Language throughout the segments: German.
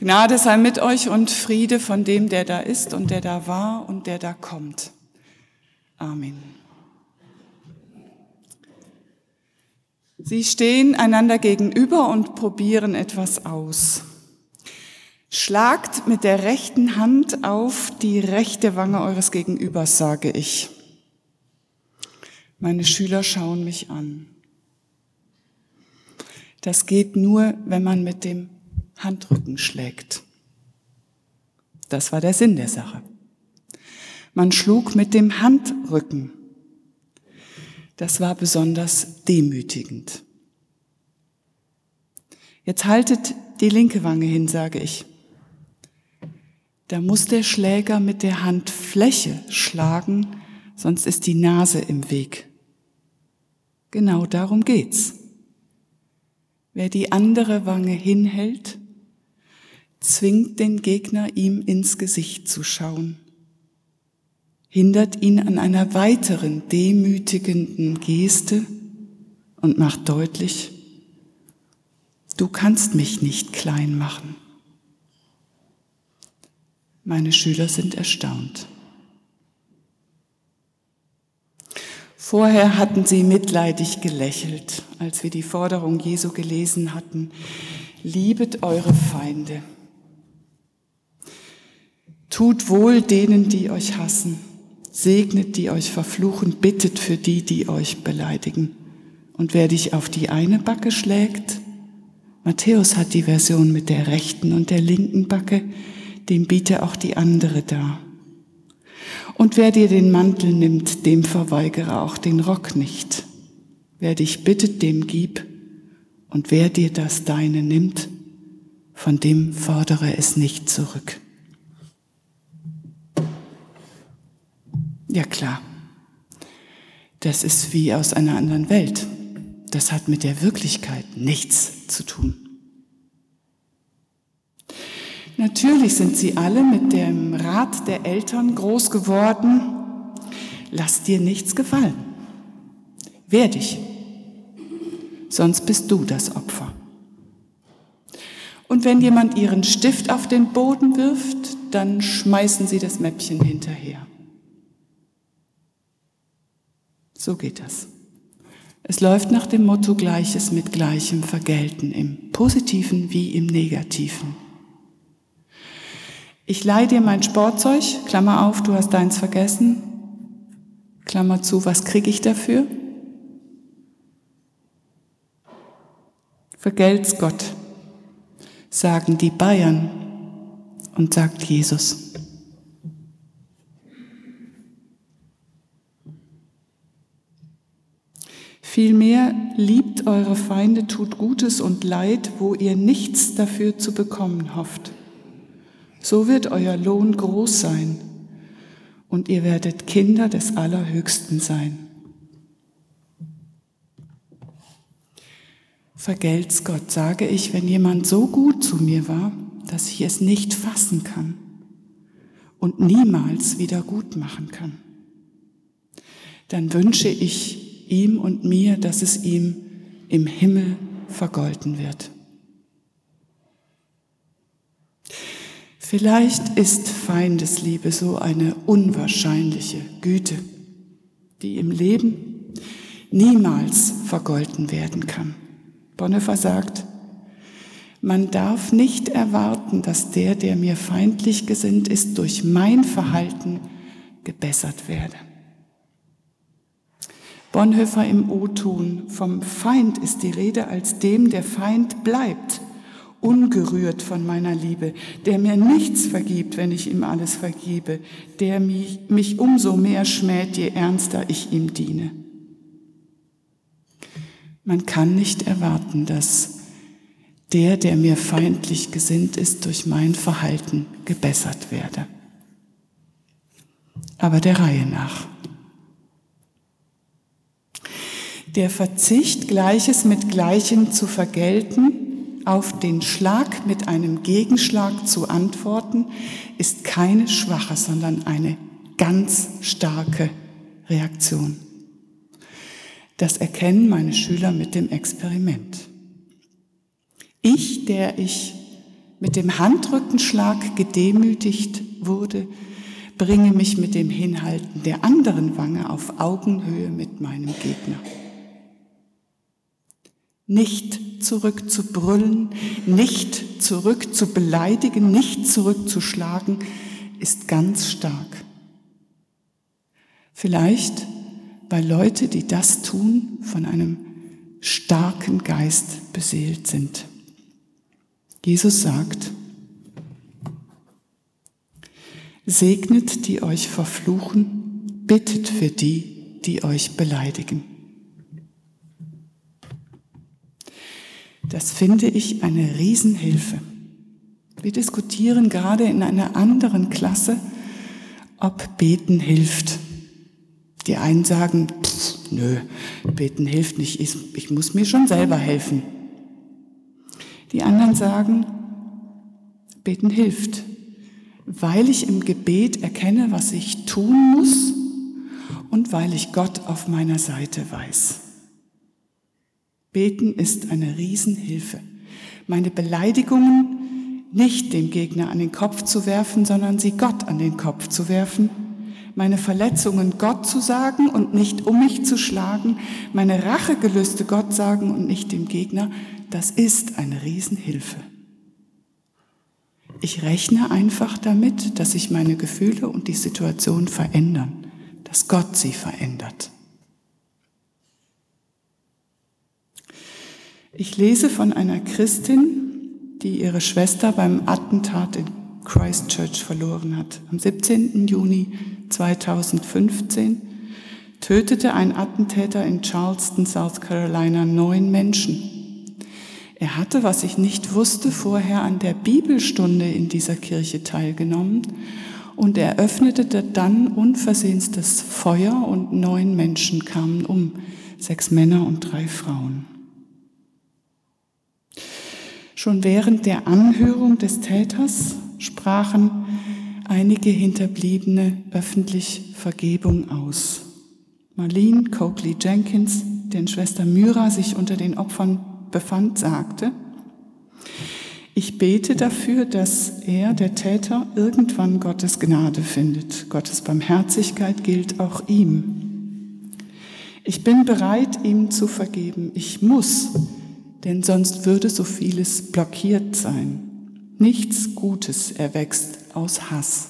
Gnade sei mit euch und Friede von dem, der da ist und der da war und der da kommt. Amen. Sie stehen einander gegenüber und probieren etwas aus. Schlagt mit der rechten Hand auf die rechte Wange eures Gegenübers, sage ich. Meine Schüler schauen mich an. Das geht nur, wenn man mit dem Handrücken schlägt. Das war der Sinn der Sache. Man schlug mit dem Handrücken. Das war besonders demütigend. Jetzt haltet die linke Wange hin, sage ich. Da muss der Schläger mit der Handfläche schlagen, sonst ist die Nase im Weg. Genau darum geht's. Wer die andere Wange hinhält, zwingt den Gegner, ihm ins Gesicht zu schauen, hindert ihn an einer weiteren demütigenden Geste und macht deutlich, du kannst mich nicht klein machen. Meine Schüler sind erstaunt. Vorher hatten sie mitleidig gelächelt, als wir die Forderung Jesu gelesen hatten, liebet eure Feinde. Tut wohl denen, die euch hassen. Segnet, die euch verfluchen. Bittet für die, die euch beleidigen. Und wer dich auf die eine Backe schlägt, Matthäus hat die Version mit der rechten und der linken Backe, dem biete auch die andere dar. Und wer dir den Mantel nimmt, dem verweigere auch den Rock nicht. Wer dich bittet, dem gib. Und wer dir das Deine nimmt, von dem fordere es nicht zurück. Ja klar, das ist wie aus einer anderen Welt. Das hat mit der Wirklichkeit nichts zu tun. Natürlich sind sie alle mit dem Rat der Eltern groß geworden. Lass dir nichts gefallen. Wehr dich. Sonst bist du das Opfer. Und wenn jemand ihren Stift auf den Boden wirft, dann schmeißen sie das Mäppchen hinterher. So geht das. Es läuft nach dem Motto Gleiches mit Gleichem vergelten, im positiven wie im negativen. Ich leihe dir mein Sportzeug, Klammer auf, du hast deins vergessen, Klammer zu, was kriege ich dafür? Vergelt's Gott, sagen die Bayern und sagt Jesus. Vielmehr liebt eure Feinde, tut Gutes und Leid, wo ihr nichts dafür zu bekommen hofft. So wird euer Lohn groß sein und ihr werdet Kinder des Allerhöchsten sein. Vergelt's Gott, sage ich, wenn jemand so gut zu mir war, dass ich es nicht fassen kann und niemals wieder gut machen kann. Dann wünsche ich ihm und mir, dass es ihm im Himmel vergolten wird. Vielleicht ist Feindesliebe so eine unwahrscheinliche Güte, die im Leben niemals vergolten werden kann. Bonhoeffer sagt, man darf nicht erwarten, dass der, der mir feindlich gesinnt ist, durch mein Verhalten gebessert werde. Bonhoeffer im O-Ton, vom Feind ist die Rede als dem, der Feind bleibt, ungerührt von meiner Liebe, der mir nichts vergibt, wenn ich ihm alles vergebe, der mich, mich umso mehr schmäht, je ernster ich ihm diene. Man kann nicht erwarten, dass der, der mir feindlich gesinnt ist, durch mein Verhalten gebessert werde. Aber der Reihe nach. Der Verzicht, Gleiches mit Gleichem zu vergelten, auf den Schlag mit einem Gegenschlag zu antworten, ist keine schwache, sondern eine ganz starke Reaktion. Das erkennen meine Schüler mit dem Experiment. Ich, der ich mit dem Handrückenschlag gedemütigt wurde, bringe mich mit dem Hinhalten der anderen Wange auf Augenhöhe mit meinem Gegner. Nicht zurück zu brüllen, nicht zurück zu beleidigen, nicht zurückzuschlagen, ist ganz stark. Vielleicht, weil Leute, die das tun, von einem starken Geist beseelt sind. Jesus sagt, segnet die euch verfluchen, bittet für die, die euch beleidigen. Das finde ich eine Riesenhilfe. Wir diskutieren gerade in einer anderen Klasse, ob Beten hilft. Die einen sagen, pff, nö, Beten hilft nicht, ich, ich muss mir schon selber helfen. Die anderen sagen, Beten hilft, weil ich im Gebet erkenne, was ich tun muss und weil ich Gott auf meiner Seite weiß. Beten ist eine Riesenhilfe. Meine Beleidigungen nicht dem Gegner an den Kopf zu werfen, sondern sie Gott an den Kopf zu werfen. Meine Verletzungen Gott zu sagen und nicht um mich zu schlagen. Meine Rachegelüste Gott sagen und nicht dem Gegner. Das ist eine Riesenhilfe. Ich rechne einfach damit, dass sich meine Gefühle und die Situation verändern, dass Gott sie verändert. Ich lese von einer Christin, die ihre Schwester beim Attentat in Christchurch verloren hat. Am 17. Juni 2015 tötete ein Attentäter in Charleston, South Carolina, neun Menschen. Er hatte, was ich nicht wusste, vorher an der Bibelstunde in dieser Kirche teilgenommen und er öffnete dann unversehens das Feuer und neun Menschen kamen um, sechs Männer und drei Frauen. Schon während der Anhörung des Täters sprachen einige Hinterbliebene öffentlich Vergebung aus. Marlene Coakley Jenkins, deren Schwester Myra sich unter den Opfern befand, sagte, ich bete dafür, dass er, der Täter, irgendwann Gottes Gnade findet. Gottes Barmherzigkeit gilt auch ihm. Ich bin bereit, ihm zu vergeben. Ich muss denn sonst würde so vieles blockiert sein. Nichts Gutes erwächst aus Hass.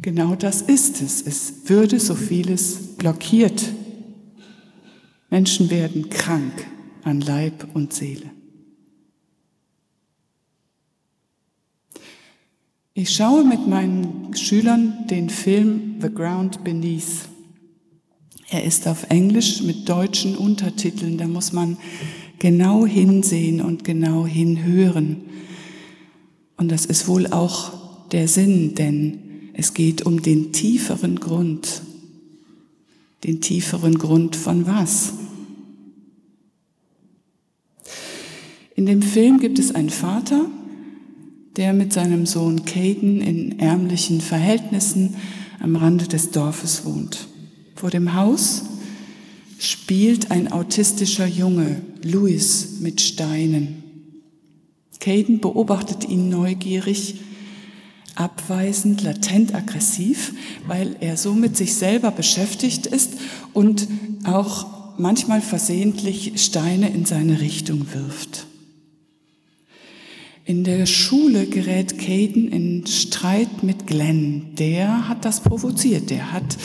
Genau das ist es. Es würde so vieles blockiert. Menschen werden krank an Leib und Seele. Ich schaue mit meinen Schülern den Film The Ground Beneath. Er ist auf Englisch mit deutschen Untertiteln, da muss man genau hinsehen und genau hinhören. Und das ist wohl auch der Sinn, denn es geht um den tieferen Grund. Den tieferen Grund von was? In dem Film gibt es einen Vater, der mit seinem Sohn Caden in ärmlichen Verhältnissen am Rande des Dorfes wohnt. Vor dem Haus spielt ein autistischer Junge, Louis, mit Steinen. Caden beobachtet ihn neugierig, abweisend, latent aggressiv, weil er so mit sich selber beschäftigt ist und auch manchmal versehentlich Steine in seine Richtung wirft. In der Schule gerät Caden in Streit mit Glenn. Der hat das provoziert. Der hat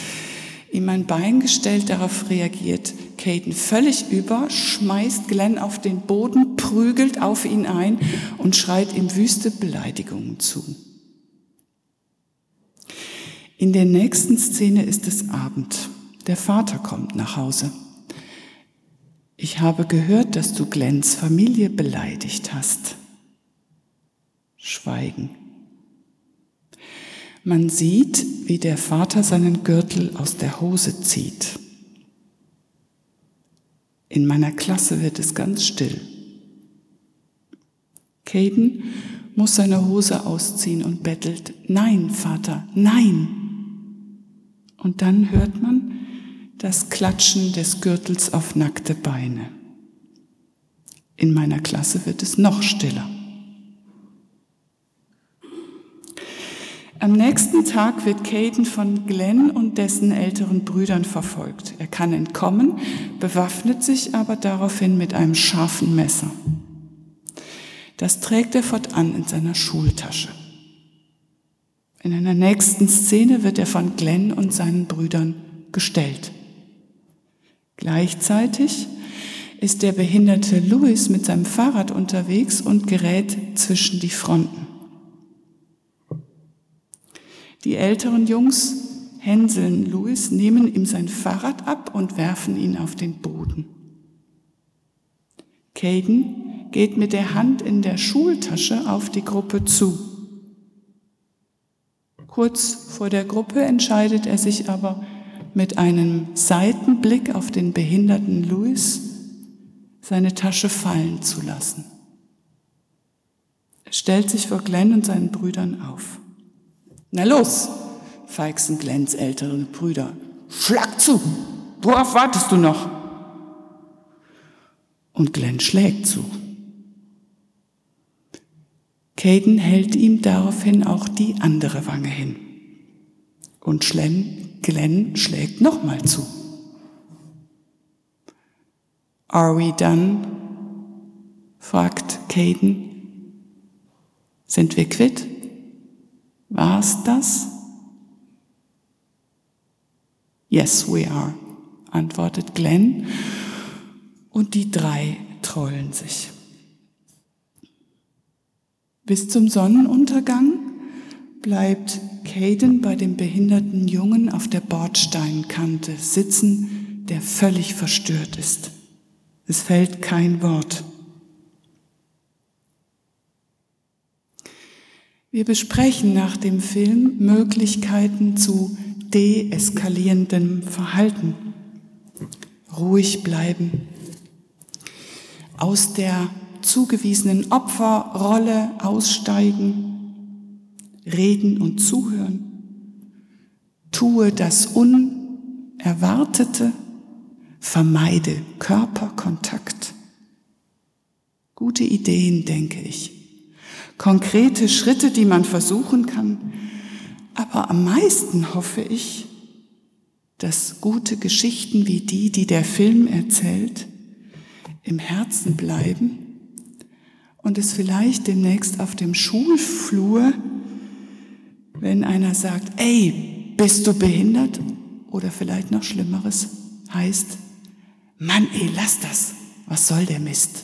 ihm ein Bein gestellt, darauf reagiert Caden völlig über, schmeißt Glenn auf den Boden, prügelt auf ihn ein und schreit ihm wüste Beleidigungen zu. In der nächsten Szene ist es Abend. Der Vater kommt nach Hause. Ich habe gehört, dass du Glenns Familie beleidigt hast. Schweigen. Man sieht, wie der Vater seinen Gürtel aus der Hose zieht. In meiner Klasse wird es ganz still. Caden muss seine Hose ausziehen und bettelt, nein, Vater, nein. Und dann hört man das Klatschen des Gürtels auf nackte Beine. In meiner Klasse wird es noch stiller. Am nächsten Tag wird Caden von Glenn und dessen älteren Brüdern verfolgt. Er kann entkommen, bewaffnet sich aber daraufhin mit einem scharfen Messer. Das trägt er fortan in seiner Schultasche. In einer nächsten Szene wird er von Glenn und seinen Brüdern gestellt. Gleichzeitig ist der behinderte Louis mit seinem Fahrrad unterwegs und gerät zwischen die Fronten. Die älteren Jungs hänseln Louis, nehmen ihm sein Fahrrad ab und werfen ihn auf den Boden. Caden geht mit der Hand in der Schultasche auf die Gruppe zu. Kurz vor der Gruppe entscheidet er sich aber mit einem Seitenblick auf den behinderten Louis, seine Tasche fallen zu lassen. Er stellt sich vor Glenn und seinen Brüdern auf. Na los, feixen Glens ältere Brüder. Schlag zu! Worauf wartest du noch? Und Glenn schlägt zu. Caden hält ihm daraufhin auch die andere Wange hin. Und Glenn, Glenn schlägt nochmal zu. Are we done? fragt Caden. Sind wir quitt? War's das? Yes, we are, antwortet Glenn. Und die drei trollen sich. Bis zum Sonnenuntergang bleibt Caden bei dem behinderten Jungen auf der Bordsteinkante sitzen, der völlig verstört ist. Es fällt kein Wort. Wir besprechen nach dem Film Möglichkeiten zu deeskalierendem Verhalten. Ruhig bleiben. Aus der zugewiesenen Opferrolle aussteigen, reden und zuhören, tue das Unerwartete, vermeide Körperkontakt. Gute Ideen, denke ich. Konkrete Schritte, die man versuchen kann. Aber am meisten hoffe ich, dass gute Geschichten wie die, die der Film erzählt, im Herzen bleiben und es vielleicht demnächst auf dem Schulflur, wenn einer sagt, ey, bist du behindert? Oder vielleicht noch Schlimmeres heißt, Mann, ey, lass das. Was soll der Mist?